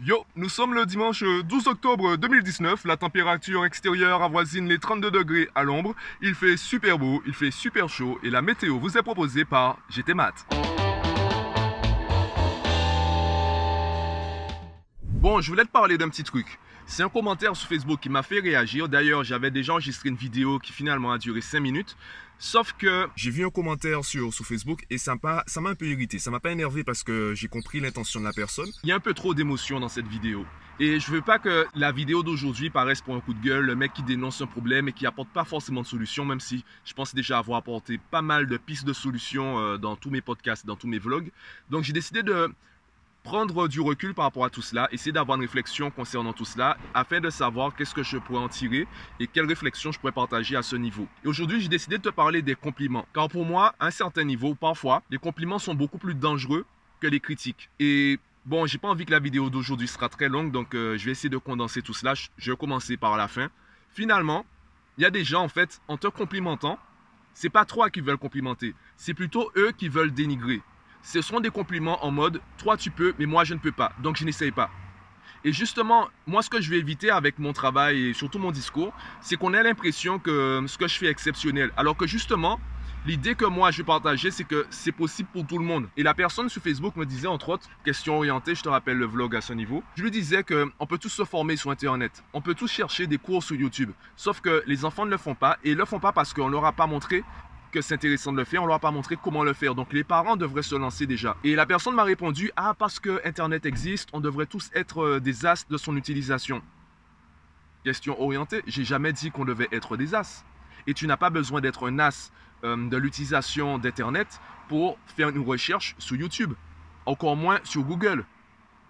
Yo, nous sommes le dimanche 12 octobre 2019, la température extérieure avoisine les 32 degrés à l'ombre, il fait super beau, il fait super chaud et la météo vous est proposée par GT Mat. Bon, je voulais te parler d'un petit truc. C'est un commentaire sur Facebook qui m'a fait réagir. D'ailleurs, j'avais déjà enregistré une vidéo qui finalement a duré 5 minutes. Sauf que j'ai vu un commentaire sur, Facebook et ça m'a un peu irrité. Ça m'a pas énervé parce que j'ai compris l'intention de la personne. Il y a un peu trop d'émotion dans cette vidéo. Et je veux pas que la vidéo d'aujourd'hui paraisse pour un coup de gueule, le mec qui dénonce un problème et qui apporte pas forcément de solution, même si je pense déjà avoir apporté pas mal de pistes de solutions euh, dans tous mes podcasts, dans tous mes vlogs. Donc j'ai décidé de prendre du recul par rapport à tout cela, essayer d'avoir une réflexion concernant tout cela, afin de savoir qu'est-ce que je pourrais en tirer et quelles réflexions je pourrais partager à ce niveau. Et aujourd'hui, j'ai décidé de te parler des compliments. Car pour moi, à un certain niveau, parfois, les compliments sont beaucoup plus dangereux que les critiques. Et bon, j'ai pas envie que la vidéo d'aujourd'hui sera très longue, donc euh, je vais essayer de condenser tout cela. Je vais commencer par la fin. Finalement, il y a des gens, en fait, en te complimentant, c'est pas toi qui veulent complimenter, c'est plutôt eux qui veulent dénigrer ce sont des compliments en mode toi tu peux, mais moi je ne peux pas, donc je n'essaye pas. Et justement, moi ce que je vais éviter avec mon travail et surtout mon discours, c'est qu'on ait l'impression que ce que je fais est exceptionnel. Alors que justement, l'idée que moi je vais partager, c'est que c'est possible pour tout le monde. Et la personne sur Facebook me disait, entre autres, question orientée, je te rappelle le vlog à ce niveau, je lui disais qu'on peut tous se former sur Internet. On peut tous chercher des cours sur YouTube. Sauf que les enfants ne le font pas et ne le font pas parce qu'on ne leur a pas montré que c'est intéressant de le faire, on leur a pas montré comment le faire. Donc les parents devraient se lancer déjà. Et la personne m'a répondu "Ah parce que internet existe, on devrait tous être euh, des as de son utilisation." Question orientée, j'ai jamais dit qu'on devait être des as. Et tu n'as pas besoin d'être un as euh, de l'utilisation d'internet pour faire une recherche sur YouTube, encore moins sur Google.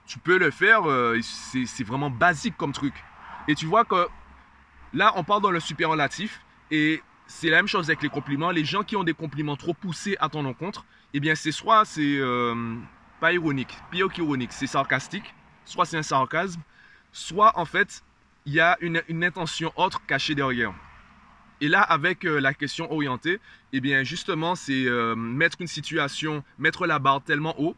Tu peux le faire, euh, c'est vraiment basique comme truc. Et tu vois que là, on parle dans le super relatif et c'est la même chose avec les compliments. Les gens qui ont des compliments trop poussés à ton encontre, eh bien, c'est soit c'est euh, pas ironique, pire qu'ironique, c'est sarcastique, soit c'est un sarcasme, soit en fait, il y a une, intention autre cachée derrière. Et là, avec euh, la question orientée, eh bien, justement, c'est euh, mettre une situation, mettre la barre tellement haut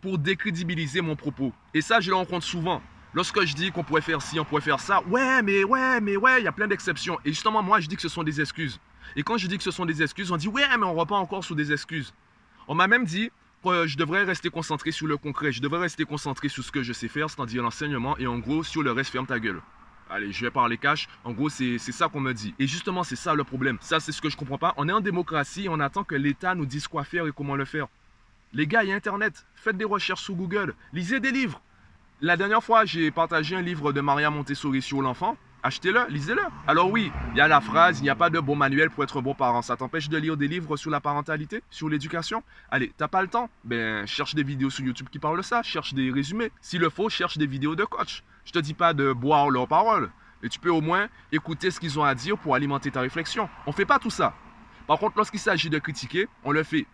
pour décrédibiliser mon propos. Et ça, je le rencontre souvent. Lorsque je dis qu'on pourrait faire ci, on pourrait faire ça, ouais, mais ouais, mais ouais, il y a plein d'exceptions. Et justement, moi, je dis que ce sont des excuses. Et quand je dis que ce sont des excuses, on dit, ouais, mais on repart encore sur des excuses. On m'a même dit que je devrais rester concentré sur le concret. Je devrais rester concentré sur ce que je sais faire, c'est-à-dire l'enseignement, et en gros, sur le reste, ferme ta gueule. Allez, je vais parler cash. En gros, c'est ça qu'on me dit. Et justement, c'est ça le problème. Ça, c'est ce que je comprends pas. On est en démocratie et on attend que l'État nous dise quoi faire et comment le faire. Les gars, il y a Internet. Faites des recherches sur Google. Lisez des livres. La dernière fois, j'ai partagé un livre de Maria Montessori sur l'enfant. Achetez-le, lisez-le. Alors oui, il y a la phrase, il n'y a pas de bon manuel pour être bon parent. Ça t'empêche de lire des livres sur la parentalité, sur l'éducation? Allez, t'as pas le temps? Ben, cherche des vidéos sur YouTube qui parlent ça, cherche des résumés. S'il le faut, cherche des vidéos de coach. Je te dis pas de boire leurs paroles, mais tu peux au moins écouter ce qu'ils ont à dire pour alimenter ta réflexion. On fait pas tout ça. Par contre, lorsqu'il s'agit de critiquer, on le fait.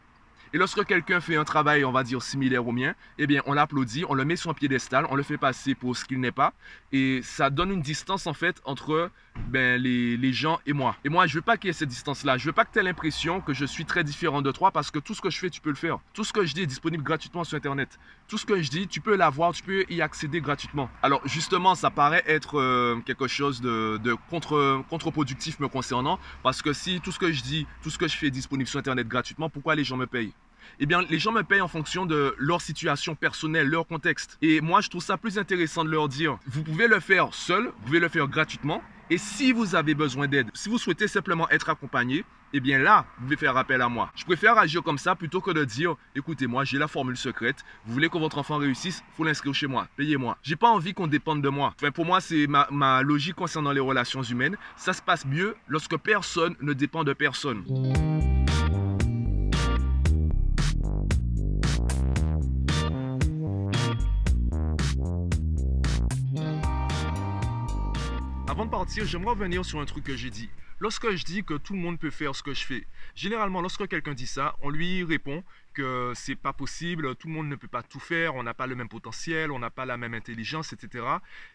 Et lorsque quelqu'un fait un travail, on va dire, similaire au mien, eh bien, on l'applaudit, on le met sur un piédestal, on le fait passer pour ce qu'il n'est pas. Et ça donne une distance, en fait, entre ben, les, gens et moi. Et moi, je veux pas qu'il y ait cette distance-là. Je veux pas que tu aies l'impression que je suis très différent de toi parce que tout ce que je fais, tu peux le faire. Tout ce que je dis est disponible gratuitement sur Internet. Tout ce que je dis, tu peux l'avoir, tu peux y accéder gratuitement. Alors, justement, ça paraît être euh, quelque chose de, contre, contre-productif me concernant parce que si tout ce que je dis, tout ce que je fais est disponible sur Internet gratuitement, pourquoi les gens me payent? Eh bien, les gens me payent en fonction de leur situation personnelle, leur contexte. Et moi, je trouve ça plus intéressant de leur dire, vous pouvez le faire seul, vous pouvez le faire gratuitement. Et si vous avez besoin d'aide, si vous souhaitez simplement être accompagné, eh bien là, vous pouvez faire appel à moi. Je préfère agir comme ça plutôt que de dire, écoutez, moi, j'ai la formule secrète. Vous voulez que votre enfant réussisse, faut l'inscrire chez moi. Payez-moi. J'ai pas envie qu'on dépende de moi. Enfin, pour moi, c'est ma, ma logique concernant les relations humaines. Ça se passe mieux lorsque personne ne dépend de personne. Avant de partir, j'aimerais revenir sur un truc que j'ai dit. Lorsque je dis que tout le monde peut faire ce que je fais, généralement, lorsque quelqu'un dit ça, on lui répond que c'est pas possible, tout le monde ne peut pas tout faire, on n'a pas le même potentiel, on n'a pas la même intelligence, etc.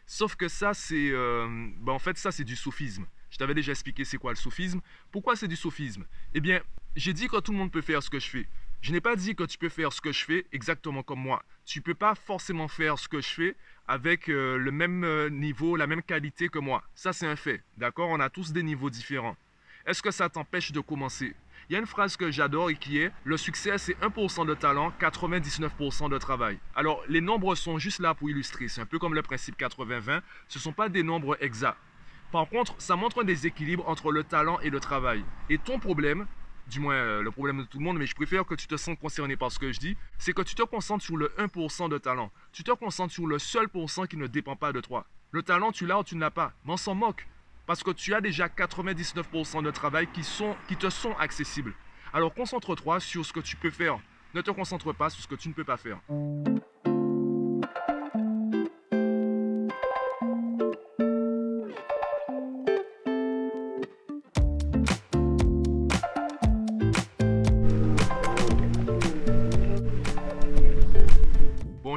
Sauf que ça, c'est, euh, ben, en fait, ça, c'est du sophisme. Je t'avais déjà expliqué c'est quoi le sophisme. Pourquoi c'est du sophisme? Eh bien, j'ai dit que tout le monde peut faire ce que je fais. Je n'ai pas dit que tu peux faire ce que je fais exactement comme moi. Tu ne peux pas forcément faire ce que je fais avec euh, le même euh, niveau, la même qualité que moi. Ça, c'est un fait. D'accord? On a tous des niveaux différents. Est-ce que ça t'empêche de commencer? Il y a une phrase que j'adore et qui est Le succès, c'est 1% de talent, 99% de travail. Alors, les nombres sont juste là pour illustrer. C'est un peu comme le principe 80-20. Ce ne sont pas des nombres exacts. Par contre, ça montre un déséquilibre entre le talent et le travail. Et ton problème, du moins euh, le problème de tout le monde, mais je préfère que tu te sens concerné par ce que je dis, c'est que tu te concentres sur le 1% de talent. Tu te concentres sur le seul pourcent qui ne dépend pas de toi. Le talent, tu l'as ou tu ne l'as pas. On s'en moque. Parce que tu as déjà 99% de travail qui, sont, qui te sont accessibles. Alors concentre-toi sur ce que tu peux faire. Ne te concentre pas sur ce que tu ne peux pas faire.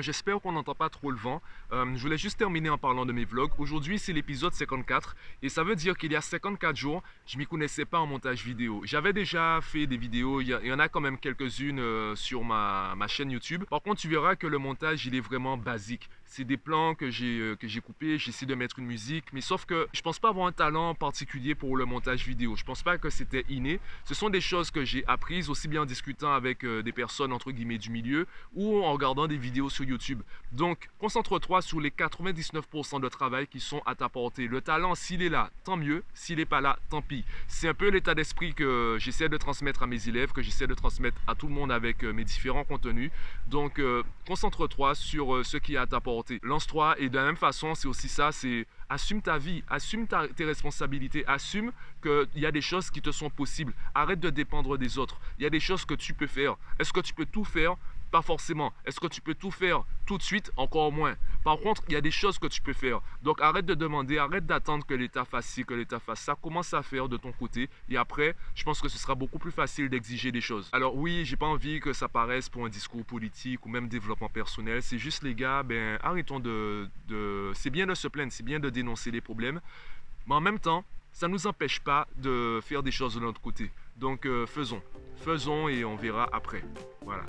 J'espère qu'on n'entend pas trop le vent. Euh, je voulais juste terminer en parlant de mes vlogs. Aujourd'hui, c'est l'épisode 54 et ça veut dire qu'il y a 54 jours, je m'y connaissais pas en montage vidéo. J'avais déjà fait des vidéos, il y, en a quand même quelques-unes euh, sur ma, ma chaîne YouTube. Par contre, tu verras que le montage, il est vraiment basique c'est des plans que j'ai euh, que j'ai coupés, j'essaie de mettre une musique, mais sauf que je pense pas avoir un talent particulier pour le montage vidéo. Je pense pas que c'était inné. Ce sont des choses que j'ai apprises aussi bien en discutant avec euh, des personnes entre guillemets du milieu ou en regardant des vidéos sur YouTube. Donc, concentre-toi sur les 99% de travail qui sont à ta portée. Le talent, s'il est là, tant mieux. S'il n'est pas là, tant pis. C'est un peu l'état d'esprit que j'essaie de transmettre à mes élèves, que j'essaie de transmettre à tout le monde avec euh, mes différents contenus. Donc, concentre-toi sur ce qui est à ta portée Lance-toi et de la même façon, c'est aussi ça, c'est assume ta vie, assume tes responsabilités, assume qu'il y a des choses qui te sont possibles. Arrête de dépendre des autres. Il y a des choses que tu peux faire. Est-ce que tu peux tout faire? Forcément. Est-ce que tu peux tout faire tout de suite? Encore moins. Par contre, il y a des choses que tu peux faire. Donc arrête de demander, arrête d'attendre que l'État fasse ci, que l'État fasse ça. Commence à faire de ton côté. Et après, je pense que ce sera beaucoup plus facile d'exiger des choses. Alors oui, j'ai pas envie que ça paraisse pour un discours politique ou même développement personnel. C'est juste les gars, ben arrêtons de... de... C'est bien de se plaindre, c'est bien de dénoncer les problèmes. Mais en même temps, ça ne nous empêche pas de faire des choses de notre côté. Donc euh, faisons. Faisons et on verra après. Voilà.